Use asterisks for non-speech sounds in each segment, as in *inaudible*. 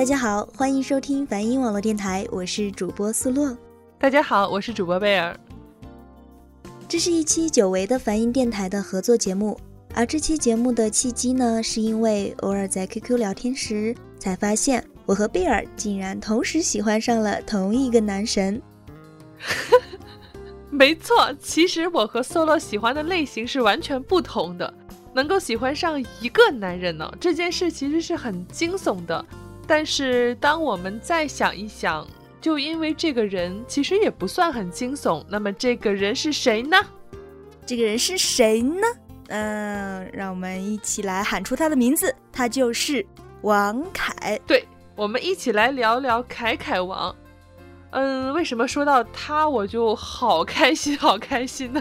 大家好，欢迎收听梵音网络电台，我是主播苏洛。大家好，我是主播贝尔。这是一期久违的梵音电台的合作节目，而这期节目的契机呢，是因为偶尔在 QQ 聊天时，才发现我和贝尔竟然同时喜欢上了同一个男神。*laughs* 没错，其实我和 Solo 喜欢的类型是完全不同的。能够喜欢上一个男人呢，这件事其实是很惊悚的。但是，当我们再想一想，就因为这个人其实也不算很惊悚。那么，这个人是谁呢？这个人是谁呢？嗯，让我们一起来喊出他的名字，他就是王凯。对，我们一起来聊聊凯凯王。嗯，为什么说到他我就好开心，好开心呢？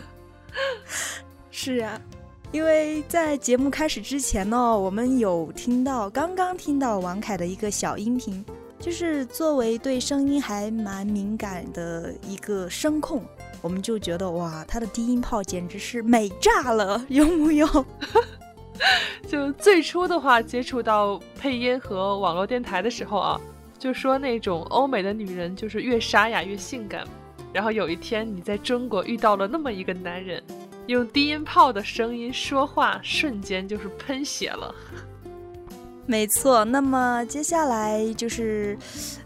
*laughs* 是啊。因为在节目开始之前呢，我们有听到刚刚听到王凯的一个小音频，就是作为对声音还蛮敏感的一个声控，我们就觉得哇，他的低音炮简直是美炸了，有木有？*laughs* 就最初的话，接触到配音和网络电台的时候啊，就说那种欧美的女人就是越沙哑越性感，然后有一天你在中国遇到了那么一个男人。用低音炮的声音说话，瞬间就是喷血了。没错，那么接下来就是，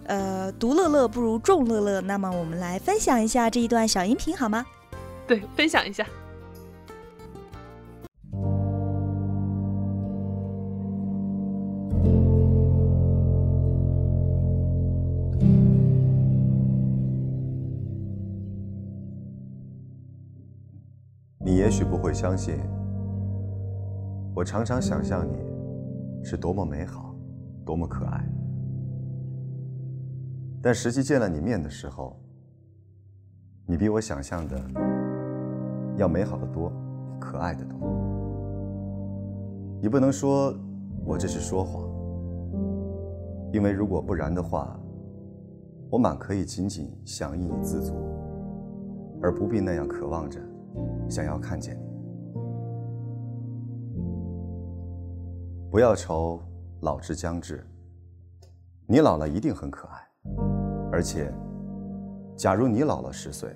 呃，独乐乐不如众乐乐。那么我们来分享一下这一段小音频好吗？对，分享一下。会相信，我常常想象你是多么美好，多么可爱。但实际见了你面的时候，你比我想象的要美好的多，可爱的多。你不能说我这是说谎，因为如果不然的话，我满可以仅仅想以你自足，而不必那样渴望着。想要看见你，不要愁老之将至。你老了一定很可爱，而且，假如你老了十岁，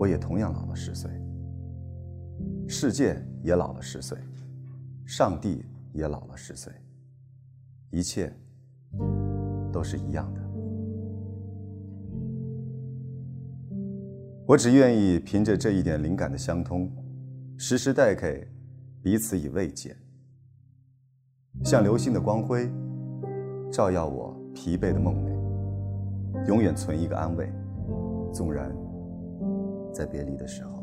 我也同样老了十岁，世界也老了十岁，上帝也老了十岁，一切都是一样的。我只愿意凭着这一点灵感的相通，时时带给彼此以慰藉，像流星的光辉，照耀我疲惫的梦寐，永远存一个安慰，纵然在别离的时候，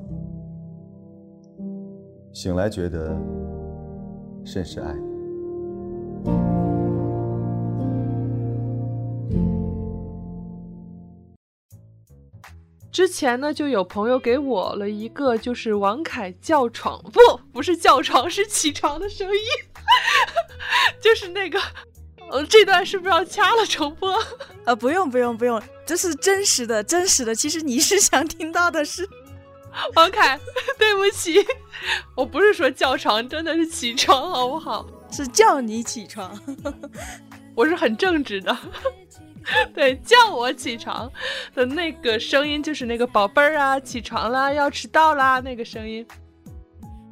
醒来觉得甚是爱。之前呢，就有朋友给我了一个，就是王凯叫床，不，不是叫床，是起床的声音，就是那个，呃，这段是不是要掐了重播？*laughs* 呃，不用，不用，不用，这是真实的，真实的。其实你是想听到的是王凯，*laughs* 对不起，我不是说叫床，真的是起床，好不好？是叫你起床，*laughs* 我是很正直的。对，叫我起床的那个声音就是那个宝贝儿啊，起床啦，要迟到啦那个声音。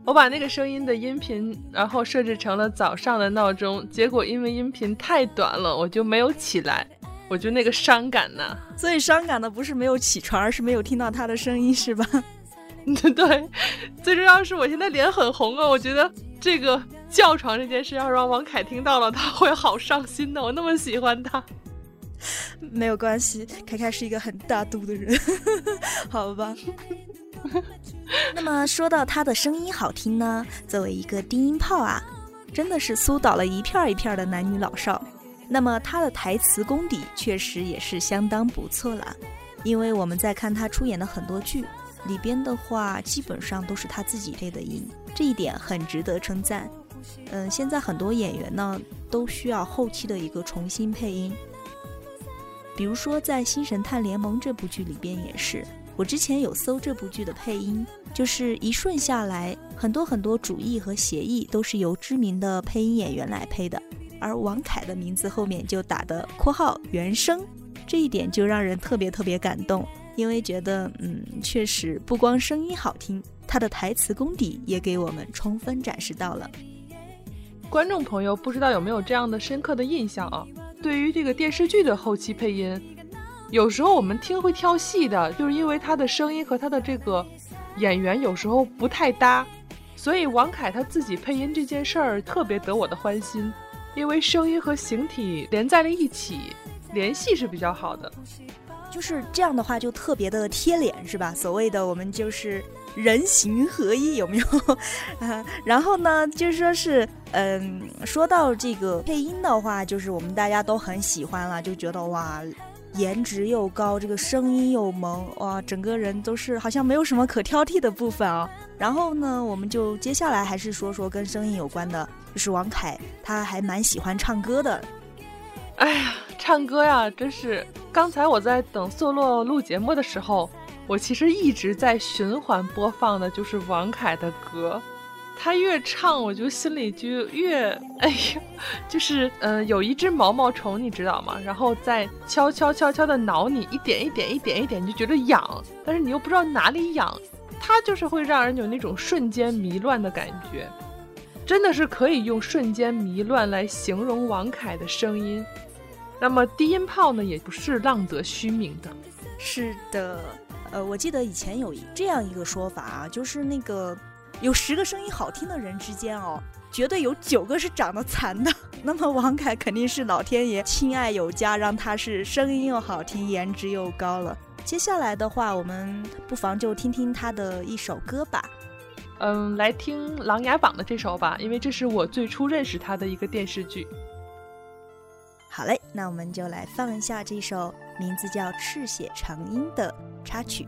我把那个声音的音频，然后设置成了早上的闹钟，结果因为音频太短了，我就没有起来，我就那个伤感呢。所以伤感的不是没有起床，而是没有听到他的声音，是吧？*laughs* 对，最重要是我现在脸很红啊，我觉得这个叫床这件事要让王凯听到了，他会好伤心的。我那么喜欢他。*laughs* 没有关系，凯凯是一个很大度的人，*laughs* 好吧。*laughs* 那么说到他的声音好听呢，作为一个低音炮啊，真的是苏倒了一片一片的男女老少。那么他的台词功底确实也是相当不错了，因为我们在看他出演的很多剧里边的话，基本上都是他自己配的音，这一点很值得称赞。嗯，现在很多演员呢都需要后期的一个重新配音，比如说在《新神探联盟》这部剧里边也是。我之前有搜这部剧的配音，就是一顺下来，很多很多主意和协议都是由知名的配音演员来配的，而王凯的名字后面就打的括号原声，这一点就让人特别特别感动，因为觉得嗯，确实不光声音好听，他的台词功底也给我们充分展示到了。观众朋友不知道有没有这样的深刻的印象啊？对于这个电视剧的后期配音。有时候我们听会跳戏的，就是因为他的声音和他的这个演员有时候不太搭，所以王凯他自己配音这件事儿特别得我的欢心，因为声音和形体连在了一起，联系是比较好的，就是这样的话就特别的贴脸，是吧？所谓的我们就是人形合一，有没有？啊，然后呢，就是说是，嗯，说到这个配音的话，就是我们大家都很喜欢了，就觉得哇。颜值又高，这个声音又萌，哇，整个人都是好像没有什么可挑剔的部分啊。然后呢，我们就接下来还是说说跟声音有关的，就是王凯，他还蛮喜欢唱歌的。哎呀，唱歌呀，真是！刚才我在等瑟洛录节目的时候，我其实一直在循环播放的就是王凯的歌。他越唱，我就心里就越哎呀，就是嗯，有一只毛毛虫，你知道吗？然后在悄悄悄悄的挠你，一点一点一点一点，你就觉得痒，但是你又不知道哪里痒，它就是会让人有那种瞬间迷乱的感觉，真的是可以用瞬间迷乱来形容王凯的声音。那么低音炮呢，也不是浪得虚名的。是的，呃，我记得以前有这样一个说法啊，就是那个。有十个声音好听的人之间哦，绝对有九个是长得残的。*laughs* 那么王凯肯定是老天爷亲爱有加，让他是声音又好听，颜值又高了。接下来的话，我们不妨就听听他的一首歌吧。嗯，来听《琅琊榜》的这首吧，因为这是我最初认识他的一个电视剧。好嘞，那我们就来放一下这首名字叫《赤血长缨》的插曲。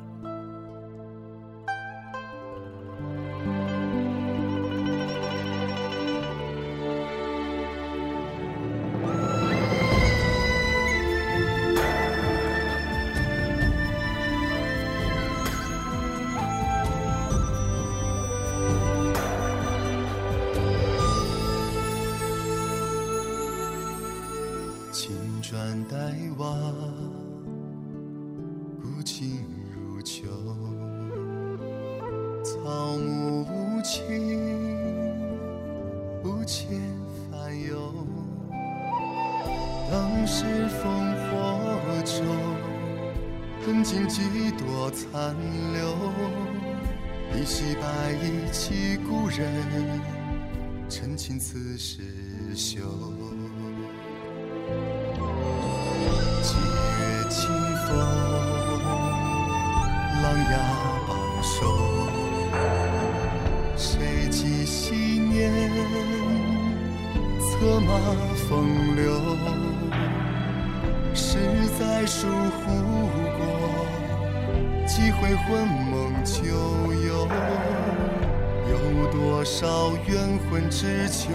是烽火中，灯尽几多残留。一袭白衣起故人，陈情此时休。冤魂只求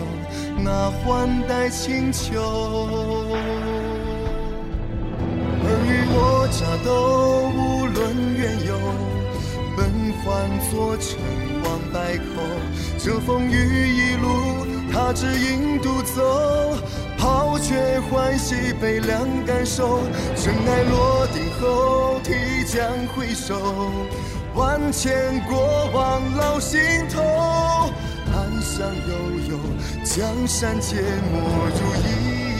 那换代清秋？尔虞我诈都无论缘由，本换作成王败寇。这风雨一路，他只影独走。抛却欢喜，悲凉感受。尘埃落定后，提将回首，万千过往老心头。江悠悠，江山皆没如一。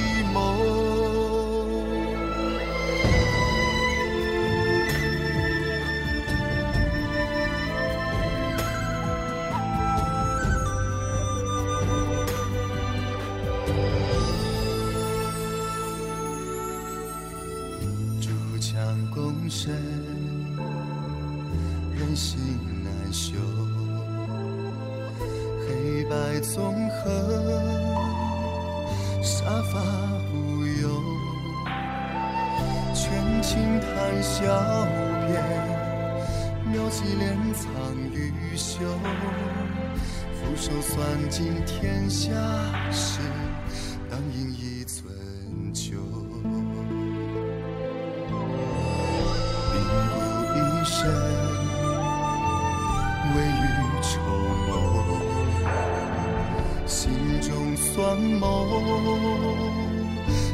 算谋，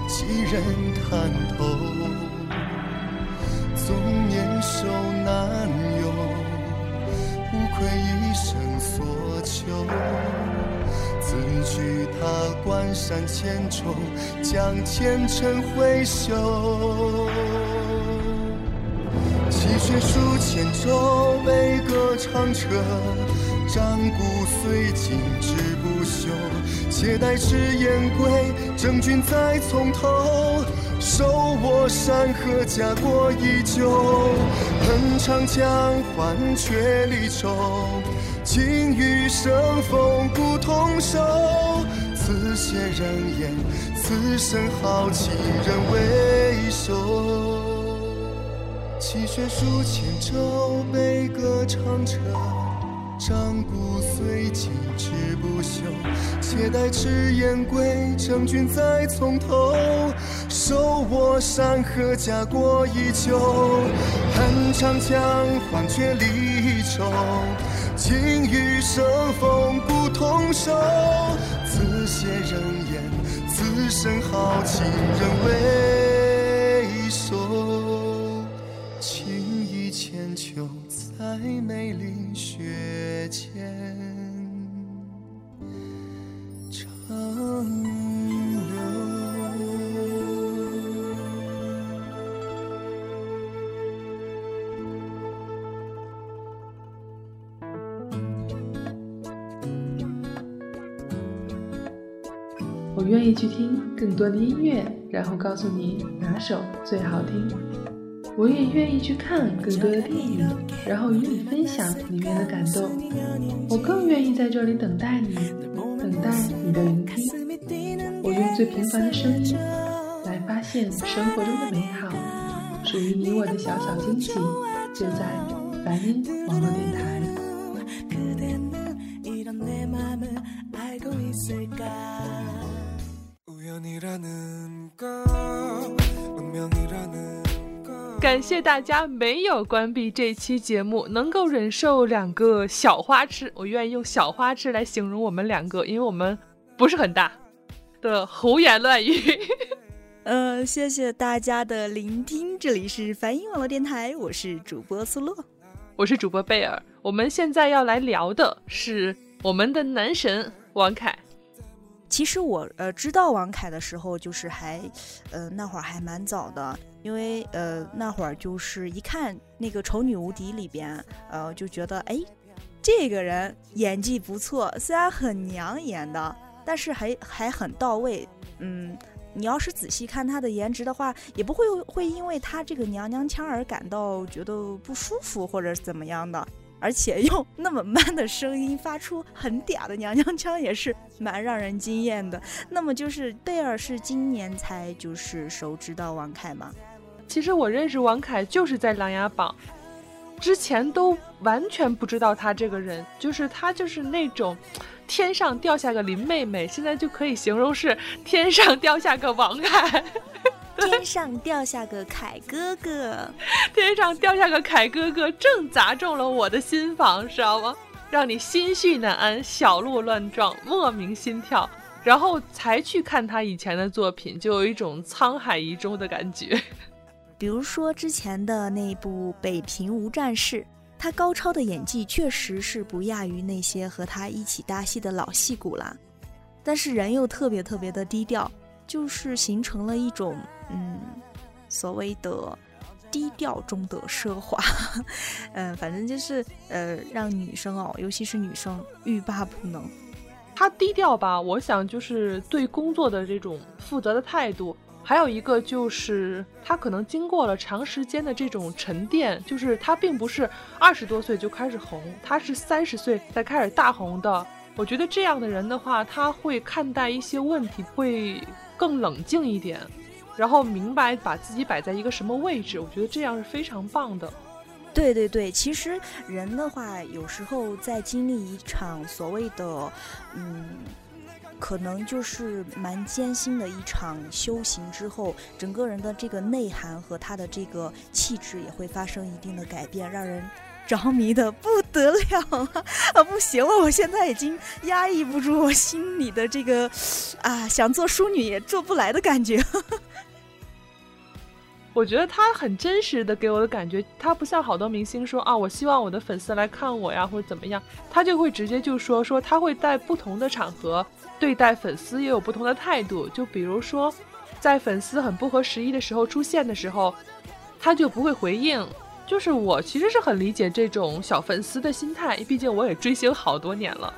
几人看透？纵年少难有，无愧一生所求。此去踏关山千重，将前尘挥袖。雪书千轴，悲歌长彻，战鼓虽尽志不休。且待赤焰归，征军再从头。手握山河，家国依旧。恨长江，换却离愁。情与生，风骨同守。此血人言，此生豪情人未收。泣血书千轴，悲歌长彻，战鼓虽尽志不休。且待赤焰归，征军再从头。手握山河，家国依旧。恨长江，换却离愁。情与生，风骨同守。此血人言，此生豪情仍未在梅林雪间长流。我愿意去听更多的音乐，然后告诉你哪首最好听。我也愿意去看更多的电影，然后与你分享里面的感动。我更愿意在这里等待你，等待你的聆听。我用最平凡的声音来发现生活中的美好，属于你我的小小惊喜，就在梵音网络电台。感谢大家没有关闭这期节目，能够忍受两个小花痴，我愿意用小花痴来形容我们两个，因为我们不是很大的胡言乱语。呃，谢谢大家的聆听，这里是梵音网络电台，我是主播苏洛，我是主播贝尔，我们现在要来聊的是我们的男神王凯。其实我呃知道王凯的时候，就是还，呃那会儿还蛮早的，因为呃那会儿就是一看那个《丑女无敌》里边，呃就觉得哎，这个人演技不错，虽然很娘演的，但是还还很到位。嗯，你要是仔细看他的颜值的话，也不会会因为他这个娘娘腔而感到觉得不舒服或者怎么样的。而且用 *laughs* 那么 man 的声音发出很嗲的娘娘腔，也是蛮让人惊艳的。那么就是贝尔是今年才就是熟知到王凯吗？其实我认识王凯就是在《琅琊榜》之前都完全不知道他这个人，就是他就是那种天上掉下个林妹妹，现在就可以形容是天上掉下个王凯。天上掉下个凯哥哥，*laughs* 天上掉下个凯哥哥，正砸中了我的心房，知道吗？让你心绪难安，小鹿乱撞，莫名心跳，然后才去看他以前的作品，就有一种沧海遗珠的感觉。比如说之前的那部《北平无战事》，他高超的演技确实是不亚于那些和他一起搭戏的老戏骨啦，但是人又特别特别的低调，就是形成了一种。嗯，所谓的低调中的奢华，嗯，*laughs* 反正就是呃，让女生哦，尤其是女生欲罢不能。他低调吧，我想就是对工作的这种负责的态度，还有一个就是他可能经过了长时间的这种沉淀，就是他并不是二十多岁就开始红，他是三十岁才开始大红的。我觉得这样的人的话，他会看待一些问题会更冷静一点，然后明白把自己摆在一个什么位置。我觉得这样是非常棒的。对对对，其实人的话，有时候在经历一场所谓的，嗯，可能就是蛮艰辛的一场修行之后，整个人的这个内涵和他的这个气质也会发生一定的改变，让人 *laughs* 着迷的不得了啊！不行了，我现在已经压抑不住我心里的这个啊，想做淑女也做不来的感觉。*laughs* 我觉得他很真实的给我的感觉，他不像好多明星说啊，我希望我的粉丝来看我呀，或者怎么样，他就会直接就说说他会在不同的场合对待粉丝也有不同的态度，就比如说，在粉丝很不合时宜的时候出现的时候，他就不会回应。就是我其实是很理解这种小粉丝的心态，毕竟我也追星好多年了。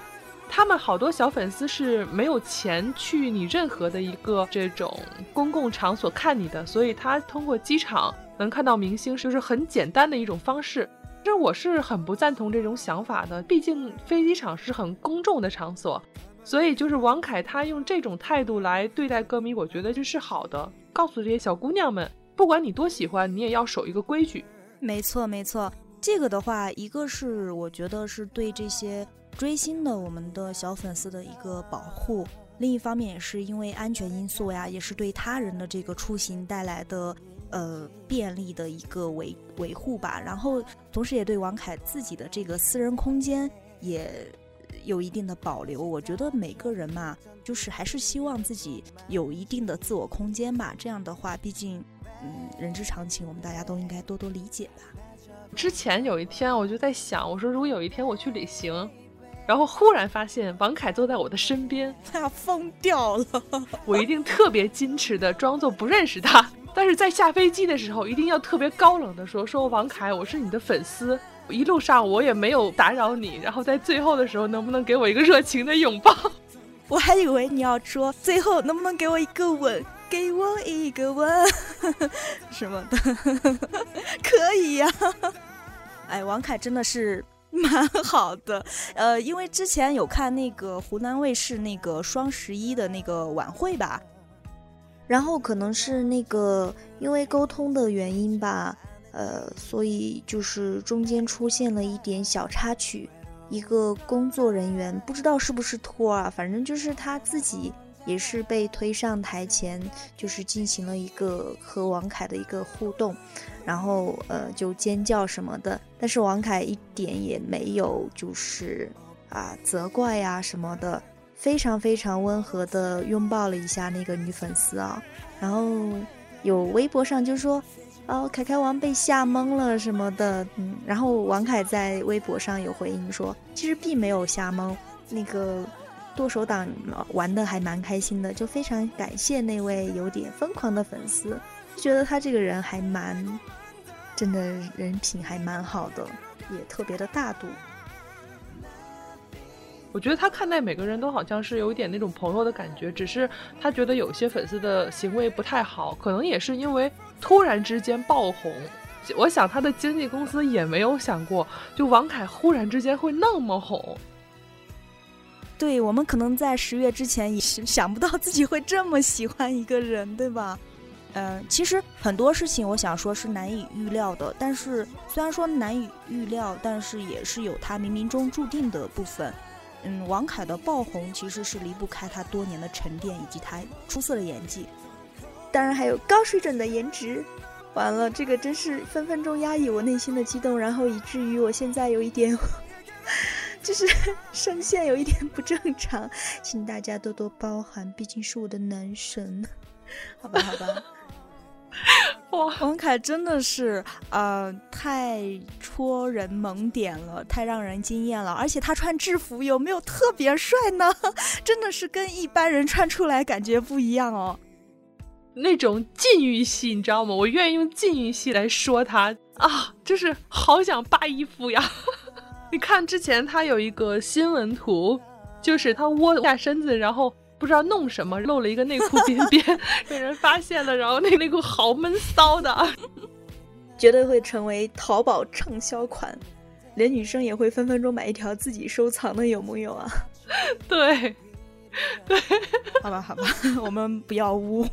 他们好多小粉丝是没有钱去你任何的一个这种公共场所看你的，所以他通过机场能看到明星，就是很简单的一种方式。这我是很不赞同这种想法的，毕竟飞机场是很公众的场所，所以就是王凯他用这种态度来对待歌迷，我觉得这是好的。告诉这些小姑娘们，不管你多喜欢，你也要守一个规矩。没错，没错，这个的话，一个是我觉得是对这些。追星的我们的小粉丝的一个保护，另一方面也是因为安全因素呀，也是对他人的这个出行带来的呃便利的一个维维护吧。然后同时也对王凯自己的这个私人空间也有一定的保留。我觉得每个人嘛，就是还是希望自己有一定的自我空间吧。这样的话，毕竟嗯人之常情，我们大家都应该多多理解吧。之前有一天我就在想，我说如果有一天我去旅行。然后忽然发现王凯坐在我的身边，*laughs* 他要疯掉了。*laughs* 我一定特别矜持的装作不认识他，但是在下飞机的时候一定要特别高冷的说：“说王凯，我是你的粉丝，一路上我也没有打扰你。然后在最后的时候，能不能给我一个热情的拥抱？” *laughs* 我还以为你要说最后能不能给我一个吻，给我一个吻 *laughs* 什么的，*laughs* 可以呀。哎，王凯真的是。蛮好的，呃，因为之前有看那个湖南卫视那个双十一的那个晚会吧，然后可能是那个因为沟通的原因吧，呃，所以就是中间出现了一点小插曲，一个工作人员不知道是不是托啊，反正就是他自己。也是被推上台前，就是进行了一个和王凯的一个互动，然后呃就尖叫什么的，但是王凯一点也没有就是啊责怪呀什么的，非常非常温和的拥抱了一下那个女粉丝啊，然后有微博上就说哦凯凯王被吓懵了什么的，嗯，然后王凯在微博上有回应说，其实并没有吓懵那个。剁手党玩的还蛮开心的，就非常感谢那位有点疯狂的粉丝，觉得他这个人还蛮，真的人品还蛮好的，也特别的大度。我觉得他看待每个人都好像是有点那种朋友的感觉，只是他觉得有些粉丝的行为不太好，可能也是因为突然之间爆红。我想他的经纪公司也没有想过，就王凯忽然之间会那么红。对我们可能在十月之前也是想不到自己会这么喜欢一个人，对吧？嗯，其实很多事情我想说是难以预料的，但是虽然说难以预料，但是也是有他冥冥中注定的部分。嗯，王凯的爆红其实是离不开他多年的沉淀以及他出色的演技，当然还有高水准的颜值。完了，这个真是分分钟压抑我内心的激动，然后以至于我现在有一点。*laughs* 就是声线有一点不正常，请大家多多包涵，毕竟是我的男神，好吧，好吧。*laughs* 哇，王凯真的是呃太戳人萌点了，太让人惊艳了，而且他穿制服有没有特别帅呢？*laughs* 真的是跟一般人穿出来感觉不一样哦。那种禁欲系，你知道吗？我愿意用禁欲系来说他啊，就是好想扒衣服呀。*laughs* 你看，之前他有一个新闻图，就是他窝下身子，然后不知道弄什么，露了一个内裤边边，*laughs* 被人发现了，然后那内裤好闷骚的，*laughs* 绝对会成为淘宝畅销款，连女生也会分分钟买一条自己收藏的，有木有啊？对，对，好吧，好吧，我们不要污。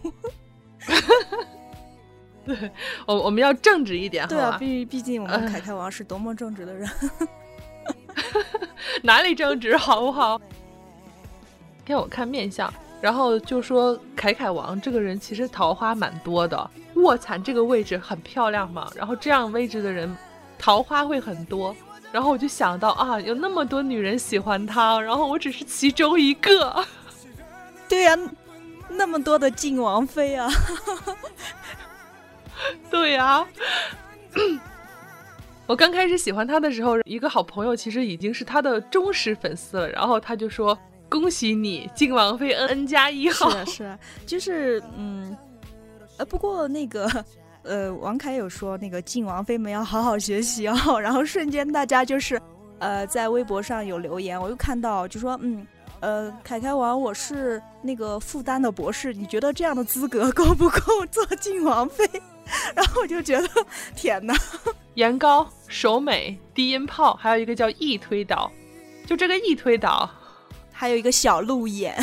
*laughs* 对，我我们要正直一点，对啊，毕毕竟我们凯凯王是多么正直的人。*laughs* 哪里正直，好不好？给我看面相，然后就说凯凯王这个人其实桃花蛮多的。卧蚕这个位置很漂亮嘛，然后这样位置的人桃花会很多。然后我就想到啊，有那么多女人喜欢他，然后我只是其中一个。*laughs* 对呀，那么多的晋王妃啊。*laughs* 对呀。*coughs* 我刚开始喜欢他的时候，一个好朋友其实已经是他的忠实粉丝了，然后他就说：“恭喜你，晋王妃 N N 加一号。”是啊，是啊，就是嗯，呃，不过那个 *laughs* 呃，王凯有说那个晋王妃们要好好学习哦，然后瞬间大家就是呃，在微博上有留言，我又看到就说嗯，呃，凯凯王我是那个复旦的博士，你觉得这样的资格够不够做晋王妃？*laughs* 然后我就觉得天哪！*laughs* 颜高、手美、低音炮，还有一个叫易推导，就这个易推导，还有一个小鹿眼。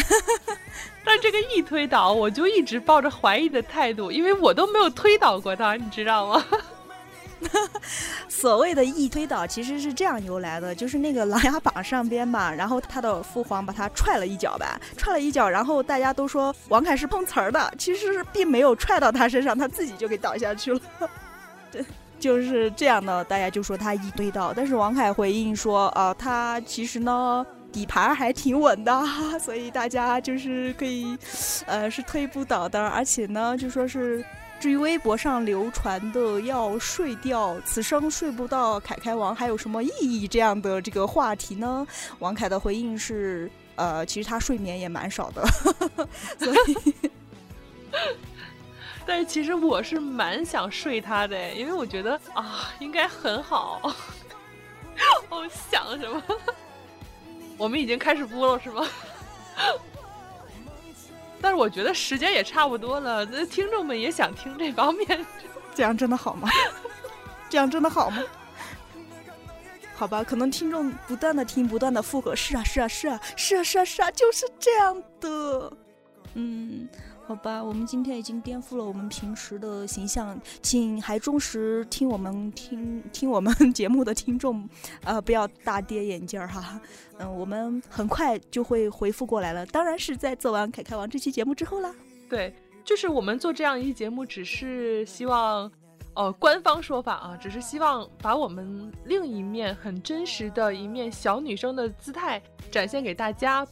*laughs* 但这个易推导，我就一直抱着怀疑的态度，因为我都没有推导过他，你知道吗？*laughs* 所谓的易推倒其实是这样由来的，就是那个琅琊榜上边嘛，然后他的父皇把他踹了一脚吧，踹了一脚，然后大家都说王凯是碰瓷儿的，其实并没有踹到他身上，他自己就给倒下去了。*laughs* 对。就是这样的，大家就说他一堆倒，但是王凯回应说，啊，他其实呢底盘还挺稳的，所以大家就是可以，呃，是推不倒的，而且呢，就说是至于微博上流传的要睡掉，此生睡不到凯凯王还有什么意义这样的这个话题呢？王凯的回应是，呃，其实他睡眠也蛮少的，*laughs* 所以。*laughs* 但是其实我是蛮想睡他的，因为我觉得啊，应该很好。*laughs* 我想什么？我们已经开始播了是吗？但是我觉得时间也差不多了，那听众们也想听这方面。*laughs* 这样真的好吗？*laughs* 这样真的好吗？好吧，可能听众不断的听，不断的附和，是啊，是啊，是啊，是啊，是啊，是啊，就是这样的。嗯。好吧，我们今天已经颠覆了我们平时的形象，请还忠实听我们听听我们 *laughs* 节目的听众，呃，不要大跌眼镜儿哈。嗯，我们很快就会回复过来了，当然是在做完《凯凯王》这期节目之后啦。对，就是我们做这样一期节目，只是希望，呃，官方说法啊，只是希望把我们另一面很真实的一面小女生的姿态展现给大家。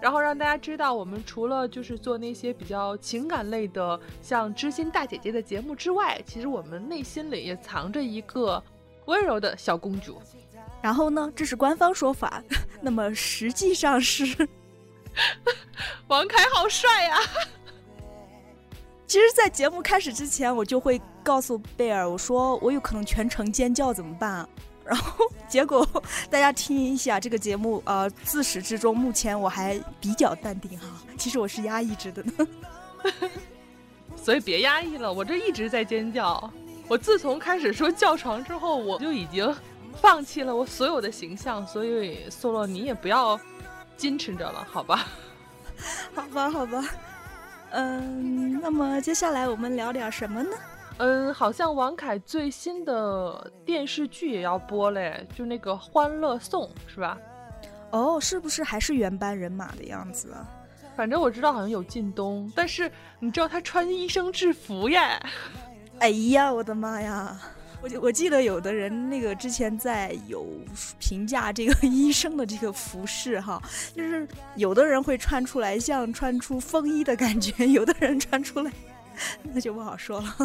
然后让大家知道，我们除了就是做那些比较情感类的，像知心大姐姐的节目之外，其实我们内心里也藏着一个温柔的小公主。然后呢，这是官方说法，*laughs* 那么实际上是 *laughs* 王凯好帅呀。*laughs* 其实，在节目开始之前，我就会告诉贝尔，我说我有可能全程尖叫，怎么办？然后结果大家听一下这个节目，呃，自始至终，目前我还比较淡定哈。其实我是压抑着的呢，所以别压抑了。我这一直在尖叫。我自从开始说叫床之后，我就已经放弃了我所有的形象。所以苏洛，你也不要矜持着了，好吧？好吧，好吧。嗯，那么接下来我们聊点什么呢？嗯，好像王凯最新的电视剧也要播嘞，就那个《欢乐颂》是吧？哦，是不是还是原班人马的样子？反正我知道好像有靳东，但是你知道他穿医生制服耶？哎呀，我的妈呀！我我记得有的人那个之前在有评价这个 *laughs* 医生的这个服饰哈，就是有的人会穿出来像穿出风衣的感觉，有的人穿出来。*laughs* 那就不好说了，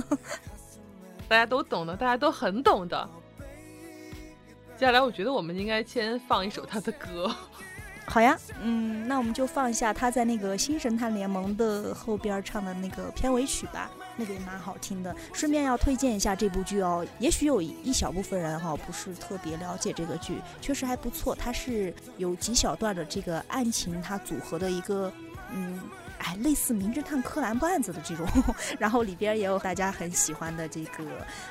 *laughs* 大家都懂的，大家都很懂的。接下来，我觉得我们应该先放一首他的歌。*laughs* 好呀，嗯，那我们就放一下他在那个《新神探联盟》的后边唱的那个片尾曲吧，那个也蛮好听的。顺便要推荐一下这部剧哦，也许有一小部分人哈不是特别了解这个剧，确实还不错。它是有几小段的这个案情，它组合的一个，嗯。哎，类似名侦探柯南案子的这种，*laughs* 然后里边也有大家很喜欢的这个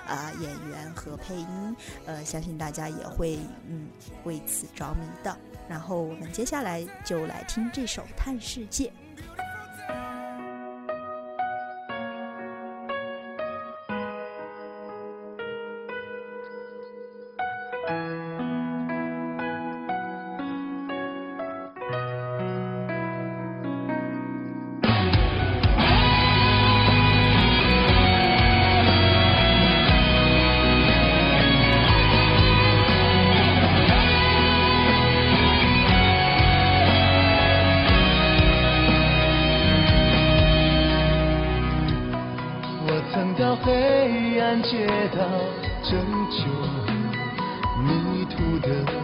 啊演员和配音，呃，相信大家也会嗯为此着迷的。然后我们接下来就来听这首《探世界》。Yeah.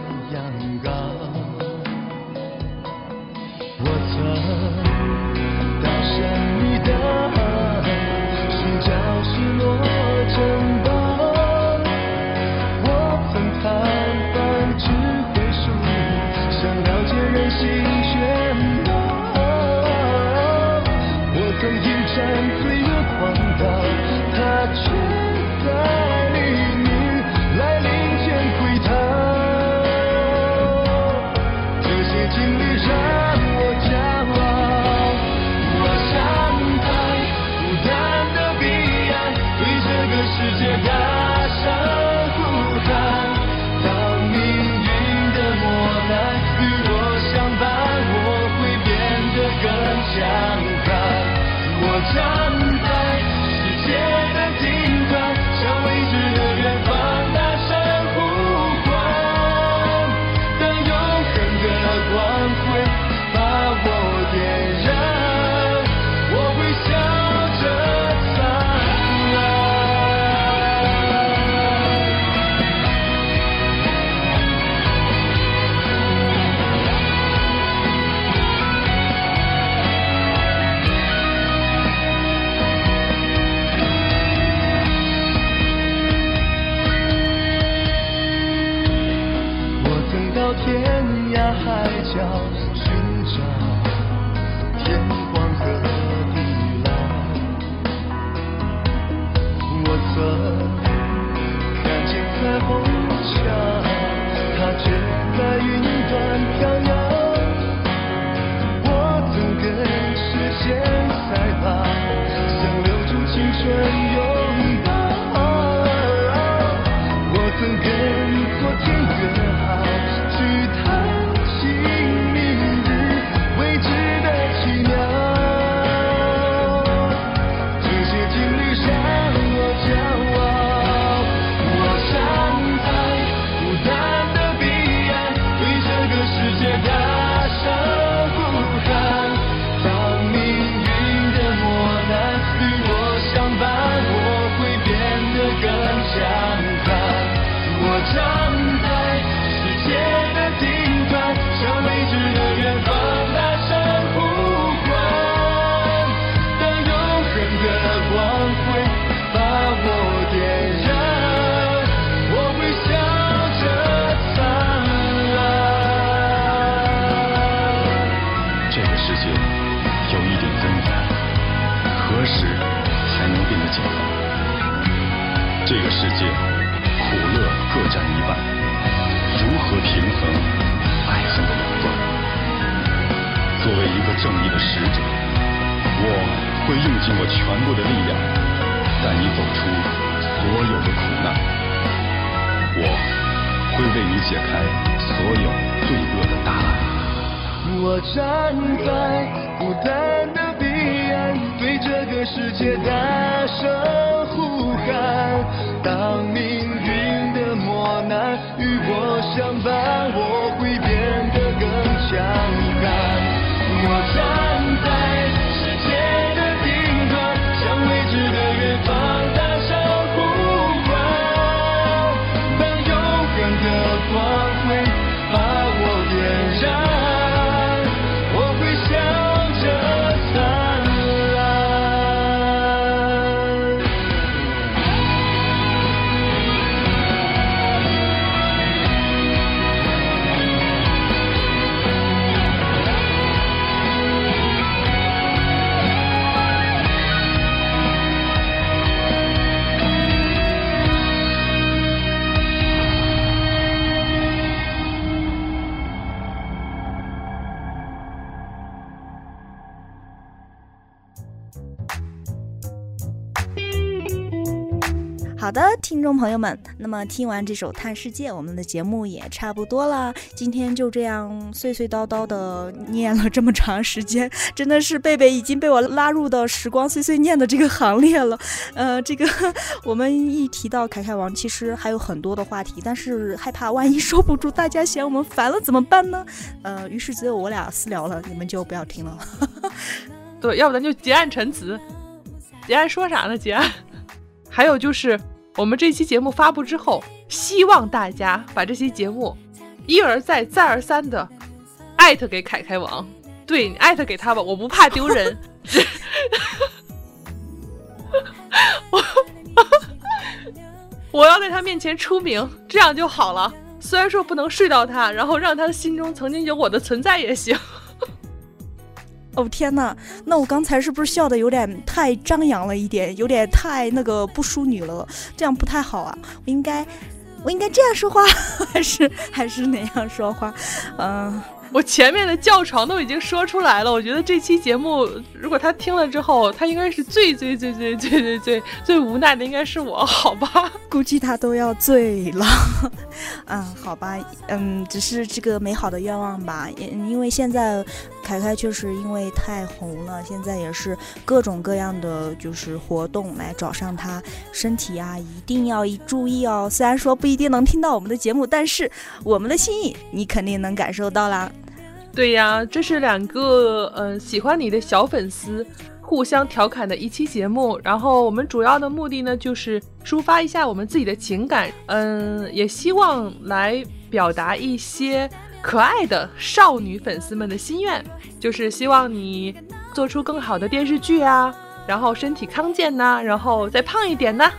么相伴，我会变得更强。好的，听众朋友们，那么听完这首《探世界》，我们的节目也差不多了。今天就这样碎碎叨叨的念了这么长时间，真的是贝贝已经被我拉入到时光碎碎念的这个行列了。*laughs* 呃，这个我们一提到凯凯王，其实还有很多的话题，但是害怕万一收不住，大家嫌我们烦了怎么办呢？呃，于是只有我俩私聊了，你们就不要听了。*laughs* 对，要不咱就结案陈词。结案说啥呢？结案。还有就是。我们这期节目发布之后，希望大家把这期节目一而再、再而三的艾特给凯凯王，对你艾特给他吧，我不怕丢人。我 *laughs* 我要在他面前出名，这样就好了。虽然说不能睡到他，然后让他心中曾经有我的存在也行。哦天哪，那我刚才是不是笑的有点太张扬了一点，有点太那个不淑女了？这样不太好啊！我应该，我应该这样说话，*laughs* 还是还是那样说话？嗯。*laughs* 我前面的教床都已经说出来了，我觉得这期节目如果他听了之后，他应该是最最最最最最最最无奈的，应该是我，好吧？*laughs* 估计他都要醉了。*laughs* 嗯，好吧，嗯，只是这个美好的愿望吧。因因为现在凯凯确实因为太红了，现在也是各种各样的就是活动来找上他，身体啊一定要注意哦。虽然说不一定能听到我们的节目，但是我们的心意你肯定能感受到啦。对呀，这是两个嗯喜欢你的小粉丝互相调侃的一期节目。然后我们主要的目的呢，就是抒发一下我们自己的情感，嗯，也希望来表达一些可爱的少女粉丝们的心愿，就是希望你做出更好的电视剧啊，然后身体康健呐，然后再胖一点呐。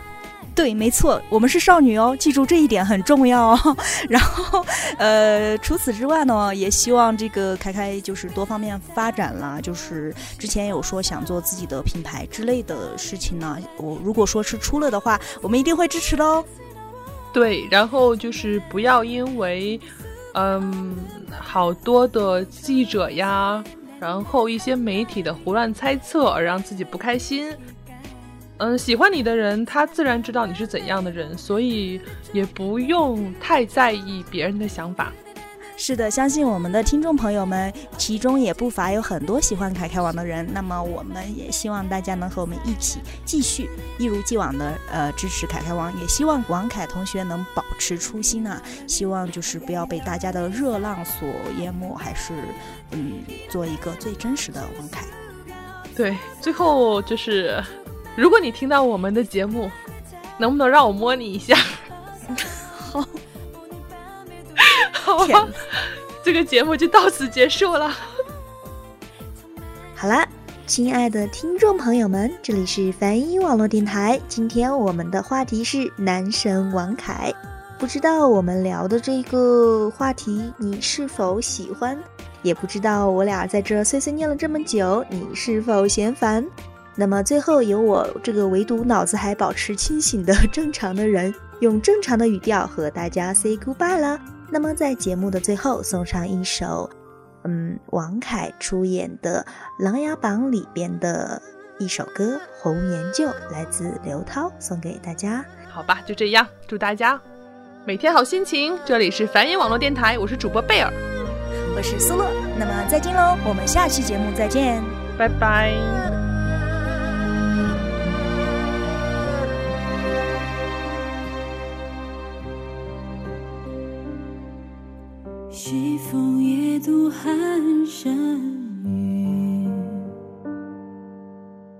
对，没错，我们是少女哦，记住这一点很重要哦。*laughs* 然后，呃，除此之外呢，也希望这个凯凯就是多方面发展啦，就是之前有说想做自己的品牌之类的事情呢。我如果说是出了的话，我们一定会支持的哦。对，然后就是不要因为，嗯，好多的记者呀，然后一些媒体的胡乱猜测而让自己不开心。嗯，喜欢你的人，他自然知道你是怎样的人，所以也不用太在意别人的想法。是的，相信我们的听众朋友们，其中也不乏有很多喜欢凯凯王的人。那么，我们也希望大家能和我们一起继续一如既往的呃支持凯凯王，也希望王凯同学能保持初心啊，希望就是不要被大家的热浪所淹没，还是嗯做一个最真实的王凯。对，最后就是。如果你听到我们的节目，能不能让我摸你一下？好，好吧，这个节目就到此结束了。好啦，亲爱的听众朋友们，这里是梵音网络电台。今天我们的话题是男神王凯，不知道我们聊的这个话题你是否喜欢？也不知道我俩在这碎碎念了这么久，你是否嫌烦？那么最后，由我这个唯独脑子还保持清醒的 *laughs* 正常的人，用正常的语调和大家 say goodbye 了。那么在节目的最后，送上一首，嗯，王凯出演的《琅琊榜》里边的一首歌《红颜旧》，来自刘涛，送给大家。好吧，就这样，祝大家每天好心情。这里是梵音网络电台，我是主播贝尔，我是苏乐。那么再见喽，我们下期节目再见，拜拜。渡寒山雨，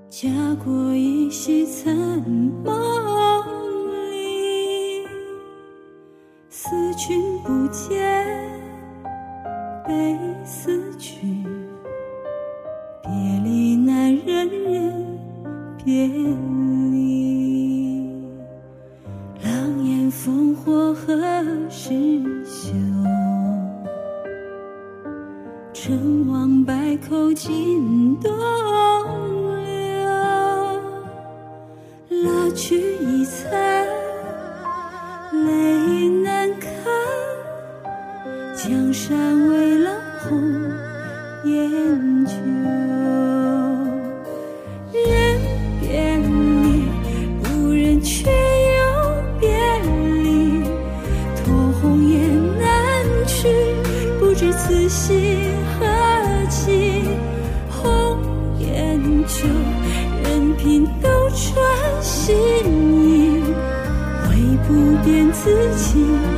家国依稀残梦里。思君不见，悲思君，别离难忍忍别口尽东流老去已残泪难看江山未老红颜旧忍别离不忍却又别离托鸿雁南去不知此心自己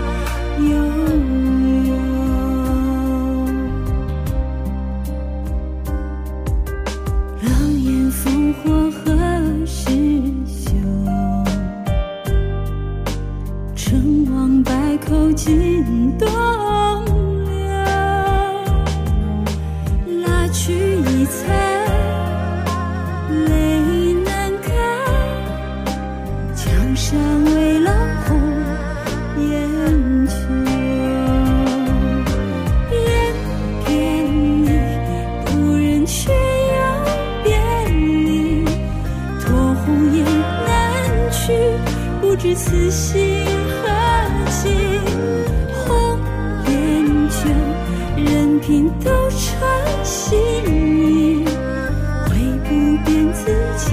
任凭斗转星移，唯不变自己。